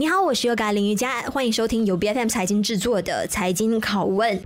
你好，我是 Yoga 林瑜伽，欢迎收听由 BFM 财经制作的财经拷问。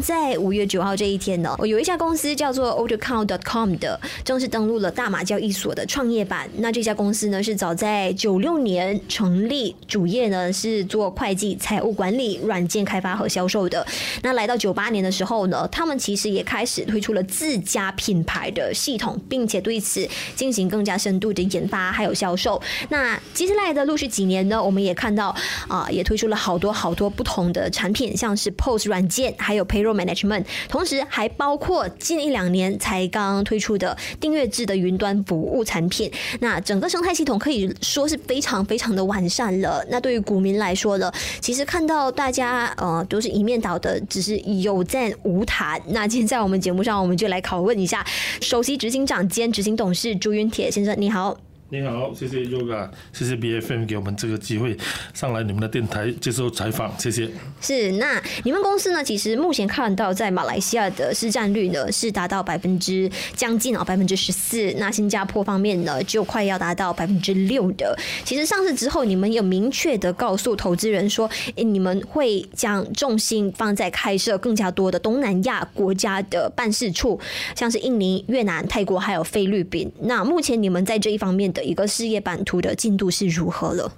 在五月九号这一天呢，有一家公司叫做 AutoCount.com 的，正式登录了大马交易所的创业板。那这家公司呢，是早在九六年成立，主业呢是做会计、财务管理、软件开发和销售的。那来到九八年的时候呢，他们其实也开始推出了自家品牌的系统，并且对此进行更加深度的研发还有销售。那接下来的陆续几年呢，我们也看到啊、也推出了好多好多不同的产品，像是 POS 软件，还有 Payroll Management，同时还包括近一两年才刚推出的订阅制的云端服务产品。那整个生态系统可以说是非常非常的完善了。那对于股民来说呢，其实看到大家呃都是一面倒的，只是有赞无弹。那今天在我们节目上，我们就来拷问一下首席执行长兼执行董事朱云铁先生，你好。你好，谢谢 Yoga，谢谢 BFM 给我们这个机会上来你们的电台接受采访，谢谢。是，那你们公司呢？其实目前看到在马来西亚的市占率呢是达到百分之将近啊百分之十四，那新加坡方面呢就快要达到百分之六的。其实上市之后，你们有明确的告诉投资人说，诶，你们会将重心放在开设更加多的东南亚国家的办事处，像是印尼、越南、泰国还有菲律宾。那目前你们在这一方面的一个事业版图的进度是如何了？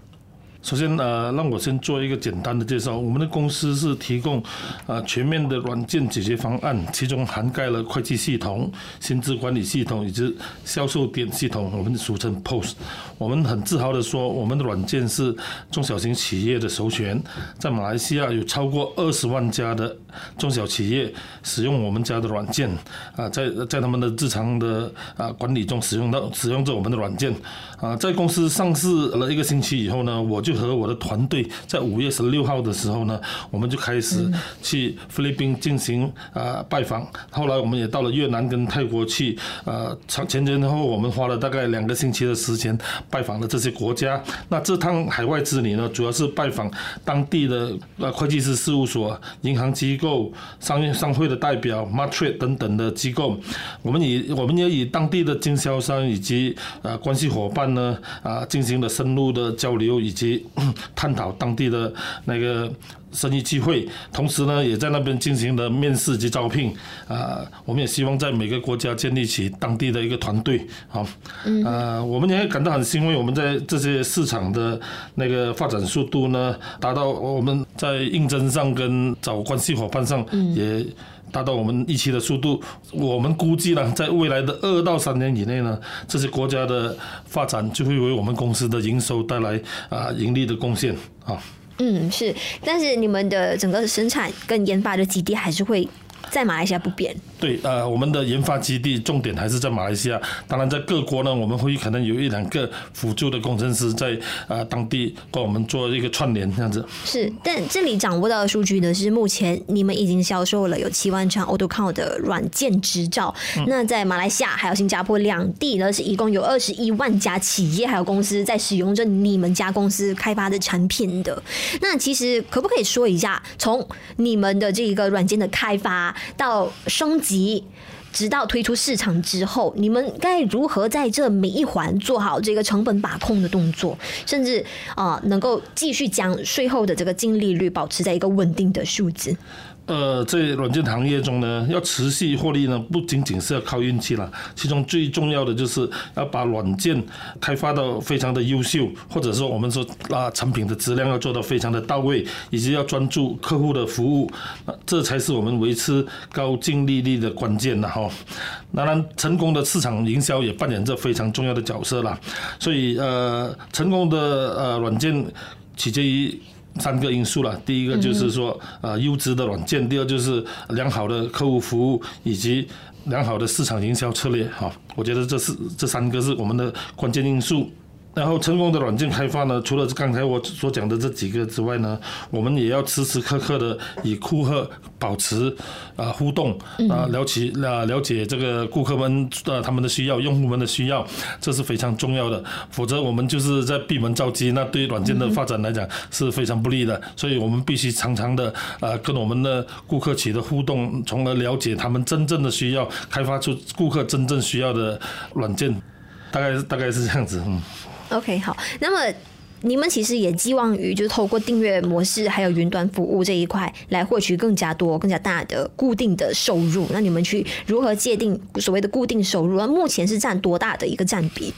首先，呃，让我先做一个简单的介绍。我们的公司是提供呃全面的软件解决方案，其中涵盖了会计系统、薪资管理系统以及销售点系统，我们俗称 POS。我们很自豪的说，我们的软件是中小型企业的首选。在马来西亚有超过二十万家的中小企业使用我们家的软件，啊，在在他们的日常的啊管理中使用到使用着我们的软件。啊，在公司上市了一个星期以后呢，我就和我的团队在五月十六号的时候呢，我们就开始去菲律宾进行啊拜访。后来我们也到了越南跟泰国去，呃，前前后后我们花了大概两个星期的时间拜访了这些国家。那这趟海外之旅呢，主要是拜访当地的呃会计师事务所、银行机构、商业商会的代表、Martrade 等等的机构。我们以我们也以当地的经销商以及呃关系伙伴。呢啊，进行了深入的交流以及 探讨当地的那个生意机会，同时呢，也在那边进行了面试及招聘啊。我们也希望在每个国家建立起当地的一个团队。好，啊，我们也感到很欣慰，我们在这些市场的那个发展速度呢，达到我们在应征上跟找关系伙伴上也。达到我们预期的速度，我们估计呢，在未来的二到三年以内呢，这些国家的发展就会为我们公司的营收带来啊盈利的贡献啊。嗯，是，但是你们的整个生产跟研发的基地还是会在马来西亚不变。对，呃，我们的研发基地重点还是在马来西亚。当然，在各国呢，我们会可能有一两个辅助的工程师在呃当地帮我们做一个串联，这样子。是，但这里掌握到的数据呢，是目前你们已经销售了有七万张 AutoCount 的软件执照。嗯。那在马来西亚还有新加坡两地呢，是一共有二十一万家企业还有公司在使用着你们家公司开发的产品的。那其实可不可以说一下，从你们的这一个软件的开发到升级？直到推出市场之后，你们该如何在这每一环做好这个成本把控的动作，甚至啊，能够继续将税后的这个净利率保持在一个稳定的数字？呃，在软件行业中呢，要持续获利呢，不仅仅是要靠运气了，其中最重要的就是要把软件开发到非常的优秀，或者说我们说啊，产品的质量要做到非常的到位，以及要专注客户的服务，这才是我们维持高净利率的关键了哈。当然，成功的市场营销也扮演着非常重要的角色了。所以呃，成功的呃软件取决于。三个因素了，第一个就是说，呃，优质的软件；第二就是良好的客户服务，以及良好的市场营销策略。哈，我觉得这是这三个是我们的关键因素。然后成功的软件开发呢，除了刚才我所讲的这几个之外呢，我们也要时时刻刻的与顾客保持啊互动啊，了解啊了解这个顾客们的他们的需要，用户们的需要，这是非常重要的。否则我们就是在闭门造车，那对软件的发展来讲是非常不利的。所以我们必须常常的啊跟我们的顾客取得互动，从而了解他们真正的需要，开发出顾客真正需要的软件。大概大概是这样子，嗯。OK，好。那么你们其实也寄望于，就是透过订阅模式还有云端服务这一块，来获取更加多、更加大的固定的收入。那你们去如何界定所谓的固定收入？那目前是占多大的一个占比？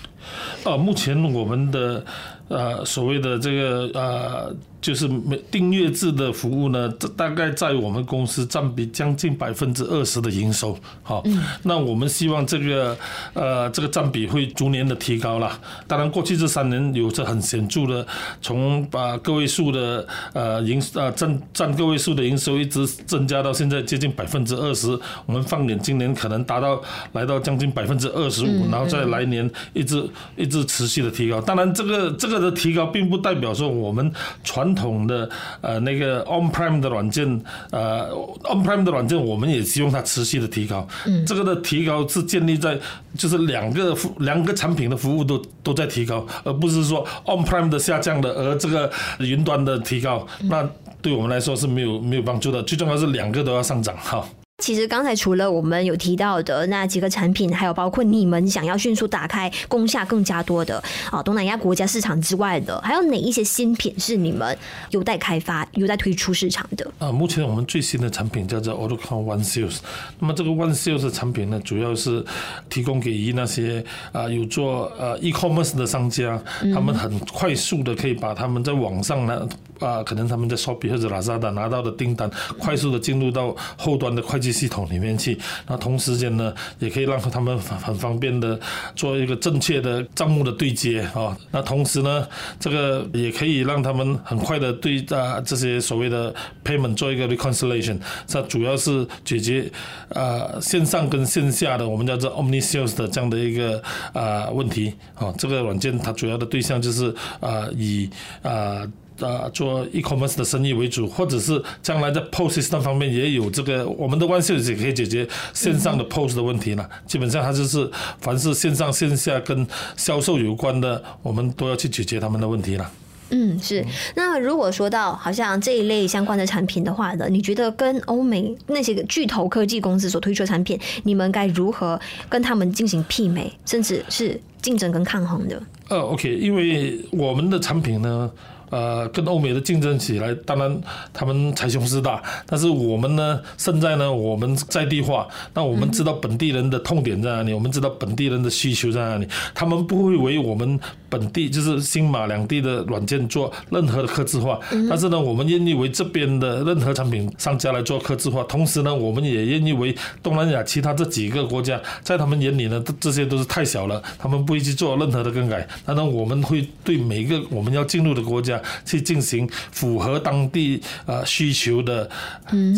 呃，目前我们的呃所谓的这个呃。就是每订阅制的服务呢，大概在我们公司占比将近百分之二十的营收。好，那我们希望这个呃这个占比会逐年的提高了。当然，过去这三年有着很显著的，从把个位数的呃营呃占占个位数的营收一直增加到现在接近百分之二十。我们放眼今年可能达到来到将近百分之二十五，然后再来年一直一直持续的提高。当然，这个这个的提高并不代表说我们传传统的呃那个 on-prem 的软件，呃 on-prem 的软件，我们也希望它持续的提高。嗯，这个的提高是建立在就是两个两个产品的服务都都在提高，而不是说 on-prem 的下降的，而这个云端的提高，那对我们来说是没有没有帮助的。最重要是两个都要上涨哈。其实刚才除了我们有提到的那几个产品，还有包括你们想要迅速打开攻下更加多的啊东南亚国家市场之外的，还有哪一些新品是你们有待开发、有待推出市场的？啊，目前我们最新的产品叫做 AutoCount One Sales。那么这个 One Sales 的产品呢，主要是提供给那些啊有做呃 e-commerce 的商家，他们很快速的可以把他们在网上呢啊，可能他们在 Shopee 或者 Lazada 拿到的订单，快速的进入到后端的会计系统里面去，那同时间呢，也可以让他们很方便的做一个正确的账目的对接啊。那同时呢，这个也可以让他们很快的对啊这些所谓的 payment 做一个 reconciliation。这主要是解决啊线上跟线下的我们叫做 omni sales 的这样的一个啊问题啊。这个软件它主要的对象就是啊以啊。啊，做 e-commerce 的生意为主，或者是将来在 POS system 方面也有这个，我们的 One Sales 也可以解决线上的 POS 的问题了。基本上它就是凡是线上线下跟销售有关的，我们都要去解决他们的问题了。嗯，是。那如果说到好像这一类相关的产品的话呢，你觉得跟欧美那些个巨头科技公司所推出的产品，你们该如何跟他们进行媲美，甚至是竞争跟抗衡的？呃，OK，因为我们的产品呢。呃，跟欧美的竞争起来，当然他们财雄势大，但是我们呢，现在呢，我们在地化，那我们知道本地人的痛点在哪里，我们知道本地人的需求在哪里，他们不会为我们本地就是新马两地的软件做任何的客制化，但是呢，我们愿意为这边的任何产品商家来做客制化，同时呢，我们也愿意为东南亚其他这几个国家，在他们眼里呢，这些都是太小了，他们不会去做任何的更改，当然我们会对每一个我们要进入的国家。去进行符合当地啊需求的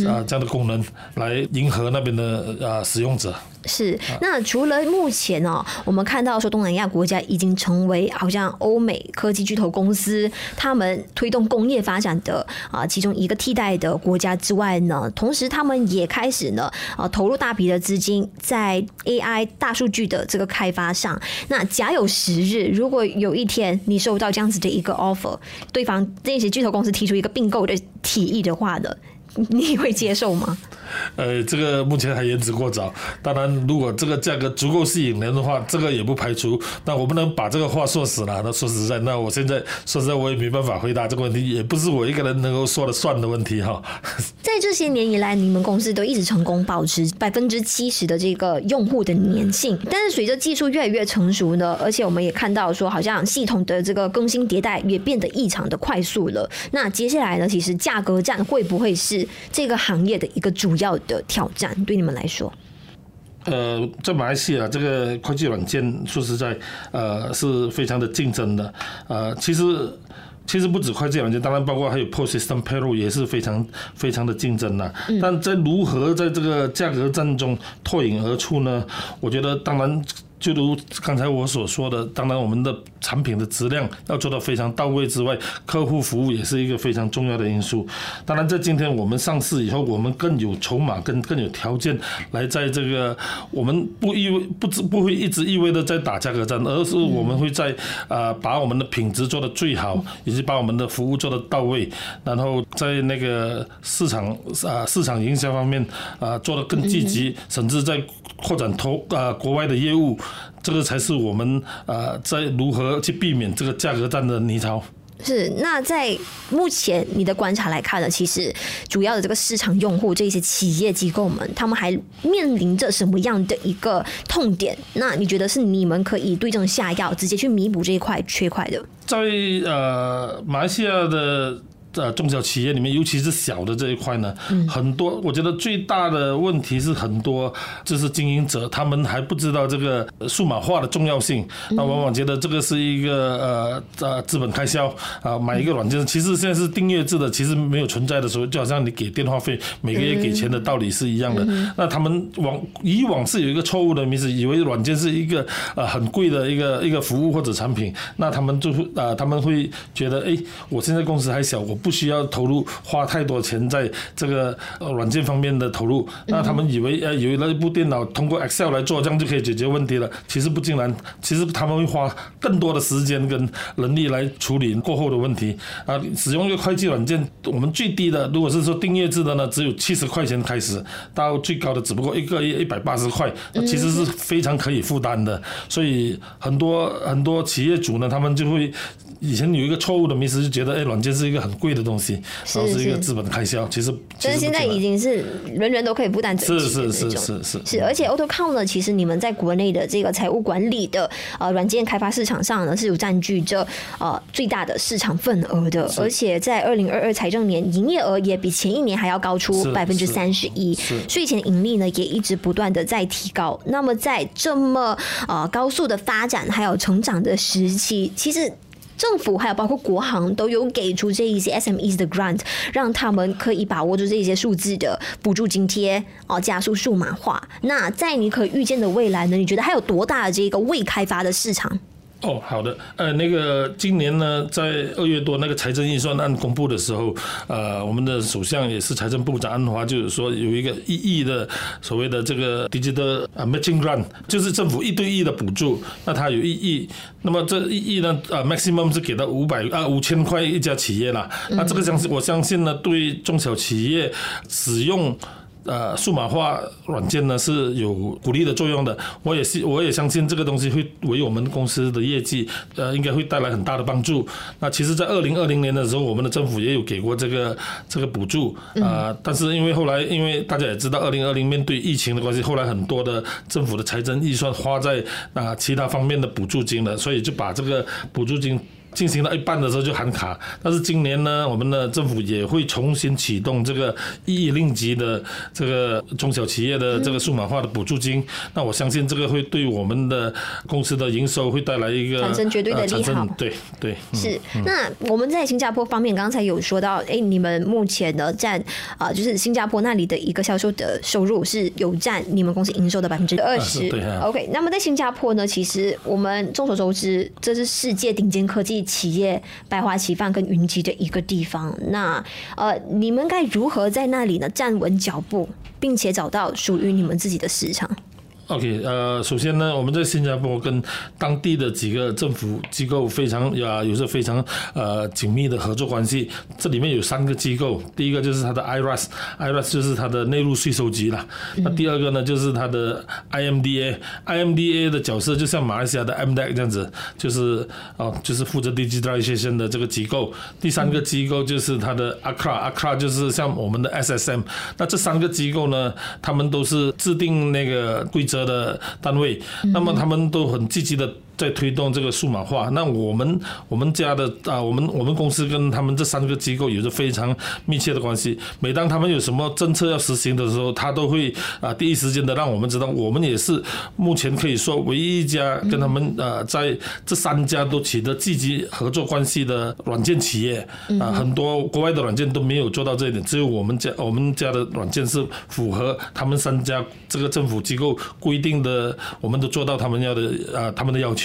啊这样的功能，来迎合那边的啊使用者。是，那除了目前哦，我们看到说东南亚国家已经成为好像欧美科技巨头公司他们推动工业发展的啊其中一个替代的国家之外呢，同时他们也开始呢啊投入大笔的资金在 AI 大数据的这个开发上。那假有时日，如果有一天你收到这样子的一个 offer，对方这些巨头公司提出一个并购的提议的话呢，你会接受吗？呃，这个目前还言之过早。当然，如果这个价格足够吸引人的话，这个也不排除。那我不能把这个话说死了。那说实在，那我现在说实在，我也没办法回答这个问题，也不是我一个人能够说了算的问题哈。在这些年以来，你们公司都一直成功保持百分之七十的这个用户的粘性。但是随着技术越来越成熟呢，而且我们也看到说，好像系统的这个更新迭代也变得异常的快速了。那接下来呢，其实价格战会不会是这个行业的一个主要的挑战？对你们来说？呃，在马来西亚这个会计软件，说实在，呃，是非常的竞争的。呃，其实。其实不止会计软件，当然包括还有 POS system payroll 也是非常非常的竞争的。但在如何在这个价格战中脱颖而出呢？我觉得当然就如刚才我所说的，当然我们的产品的质量要做到非常到位之外，客户服务也是一个非常重要的因素。当然，在今天我们上市以后，我们更有筹码，更更有条件来在这个我们不意味不不不会一直意味着在打价格战，而是我们会在啊把我们的品质做得最好，以及把我们的服务做得到位，然后在那个市场啊市场营销方面啊做得更积极，甚至在扩展投啊国外的业务。这个才是我们呃在如何去避免这个价格战的泥潮。是，那在目前你的观察来看呢，其实主要的这个市场用户这些企业机构们，他们还面临着什么样的一个痛点？那你觉得是你们可以对症下药，直接去弥补这一块缺块的？在呃马来西亚的。呃，中小企业里面，尤其是小的这一块呢，很多我觉得最大的问题是很多就是经营者他们还不知道这个数码化的重要性，那往往觉得这个是一个呃呃资本开销啊，买一个软件，其实现在是订阅制的，其实没有存在的时候，就好像你给电话费每个月给钱的道理是一样的。那他们往以往是有一个错误的迷思，以为软件是一个呃很贵的一个一个服务或者产品，那他们就会啊他们会觉得哎，我现在公司还小，我。不需要投入花太多钱在这个软件方面的投入，那他们以为呃以为那一部电脑通过 Excel 来做，这样就可以解决问题了。其实不竟然，其实他们会花更多的时间跟能力来处理过后的问题啊。使用一个会计软件，我们最低的如果是说订阅制的呢，只有七十块钱开始，到最高的只不过一个月一百八十块，其实是非常可以负担的。所以很多很多企业主呢，他们就会。以前有一个错误的迷思，就觉得哎，软件是一个很贵的东西，然后是一个资本开销。其实，但是现在已经是人人都可以负担得起的那种。是是是是是。是，而且 AutoCount 呢，其实你们在国内的这个财务管理的呃软件开发市场上呢，是有占据着呃最大的市场份额的。而且在二零二二财政年，营业额也比前一年还要高出百分之三十一，税前盈利呢也一直不断的在提高。那么在这么呃高速的发展还有成长的时期，其实。政府还有包括国行都有给出这一些 SMEs 的 grant，让他们可以把握住这些数字的补助津贴哦，加速数码化。那在你可预见的未来呢？你觉得还有多大的这个未开发的市场？哦，好的，呃，那个今年呢，在二月多那个财政预算案公布的时候，呃，我们的首相也是财政部长安华，就是说有一个一亿的所谓的这个 digital matching grant，就是政府一对一的补助，那它有一亿，那么这一亿呢，呃，maximum 是给到五百啊五千块一家企业啦，那这个相信我相信呢，对中小企业使用。呃，数码化软件呢是有鼓励的作用的，我也是，我也相信这个东西会为我们公司的业绩，呃，应该会带来很大的帮助。那其实，在二零二零年的时候，我们的政府也有给过这个这个补助啊、呃，但是因为后来，因为大家也知道，二零二零面对疫情的关系，后来很多的政府的财政预算花在啊其他方面的补助金了，所以就把这个补助金。进行到一半的时候就喊卡，但是今年呢，我们的政府也会重新启动这个一亿令吉的这个中小企业的这个数码化的补助金。嗯、那我相信这个会对我们的公司的营收会带来一个产生绝对的利好。对对，嗯、是。那我们在新加坡方面，刚才有说到，哎，你们目前呢占啊，就是新加坡那里的一个销售的收入是有占你们公司营收的百分之二十。对啊。OK，那么在新加坡呢，其实我们众所周知，这是世界顶尖科技。企业百花齐放跟云集的一个地方，那呃，你们该如何在那里呢站稳脚步，并且找到属于你们自己的市场？？OK，呃，首先呢，我们在新加坡跟当地的几个政府机构非常呀，有着非常呃紧密的合作关系。这里面有三个机构，第一个就是它的 IRAS，IRAS 就是它的内陆税收局啦。那第二个呢，就是它的 IMDA，IMDA 的角色就像马来西亚的 MDEC 这样子，就是哦，就是负责 digitalization 的这个机构。第三个机构就是它的 ACRA，ACRA 就是像我们的 SSM。那这三个机构呢，他们都是制定那个规则的单位，那么他们都很积极的在推动这个数码化。那我们我们家的啊，我们我们公司跟他们这三个机构有着非常密切的关系。每当他们有什么政策要实行的时候，他都会啊第一时间的让我们知道。我们也是目前可以说唯一一家跟他们呃在这三家都取得积极合作关系的软件企业啊，很多国外的软件都没有做到这一点，只有我们家我们家的软件是符合他们三家这个政府机构规定的，我们都做到他们要的啊他们的要求。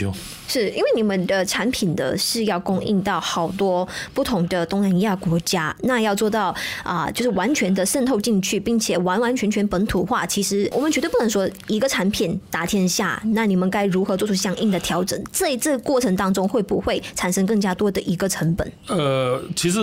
是因为你们的产品的是要供应到好多不同的东南亚国家，那要做到啊就是完全的渗透进去，并且完完全全本土化，其实我们绝对不能说一个产品打天下。那你们该如何做出相应的调整？在这个过程当中会不会产生更加多的一个成本？呃，其实。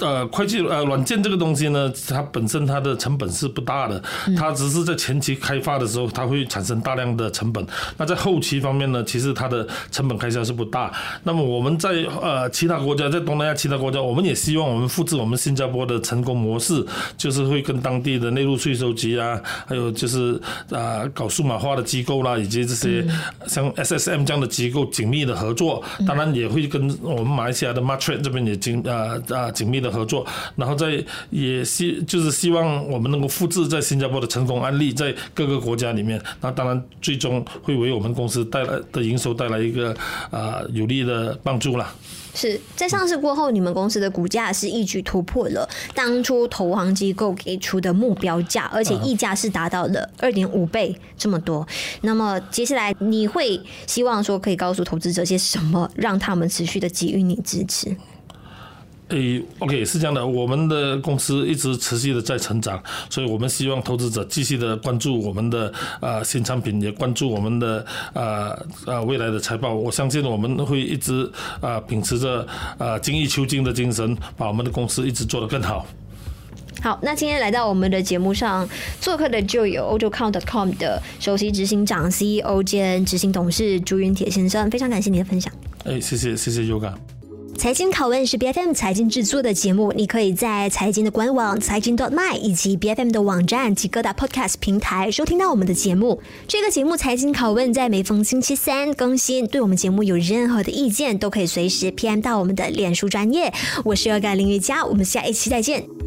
呃，会计呃软件这个东西呢，它本身它的成本是不大的，它只是在前期开发的时候，它会产生大量的成本。那在后期方面呢，其实它的成本开销是不大。那么我们在呃其他国家，在东南亚其他国家，我们也希望我们复制我们新加坡的成功模式，就是会跟当地的内陆税收局啊，还有就是啊、呃、搞数码化的机构啦，以及这些像 SSM 这样的机构紧密的合作。当然也会跟我们马来西亚的 Martrade 这边也紧啊啊紧密的。合作，然后在也希就是希望我们能够复制在新加坡的成功案例，在各个国家里面，那当然最终会为我们公司带来的营收带来一个啊有利的帮助啦。是在上市过后，你们公司的股价是一举突破了当初投行机构给出的目标价，而且溢价是达到了二点五倍这么多。那么接下来你会希望说可以告诉投资者些什么，让他们持续的给予你支持？诶，OK，是这样的，我们的公司一直持续的在成长，所以我们希望投资者继续的关注我们的啊新产品，也关注我们的啊啊未来的财报。我相信我们会一直啊秉持着啊精益求精的精神，把我们的公司一直做得更好。好，那今天来到我们的节目上做客的就有 AutoCount.com 的首席执行长、CEO 兼执行董事朱云铁先生，非常感谢你的分享。哎，谢谢谢谢 Yoga。财经拷问是 BFM 财经制作的节目，你可以在财经的官网财经 .dot.my 以及 BFM 的网站及各大 Podcast 平台收听到我们的节目。这个节目财经拷问在每逢星期三更新。对我们节目有任何的意见，都可以随时 PM 到我们的脸书专业。我是恶感林雨佳，我们下一期再见。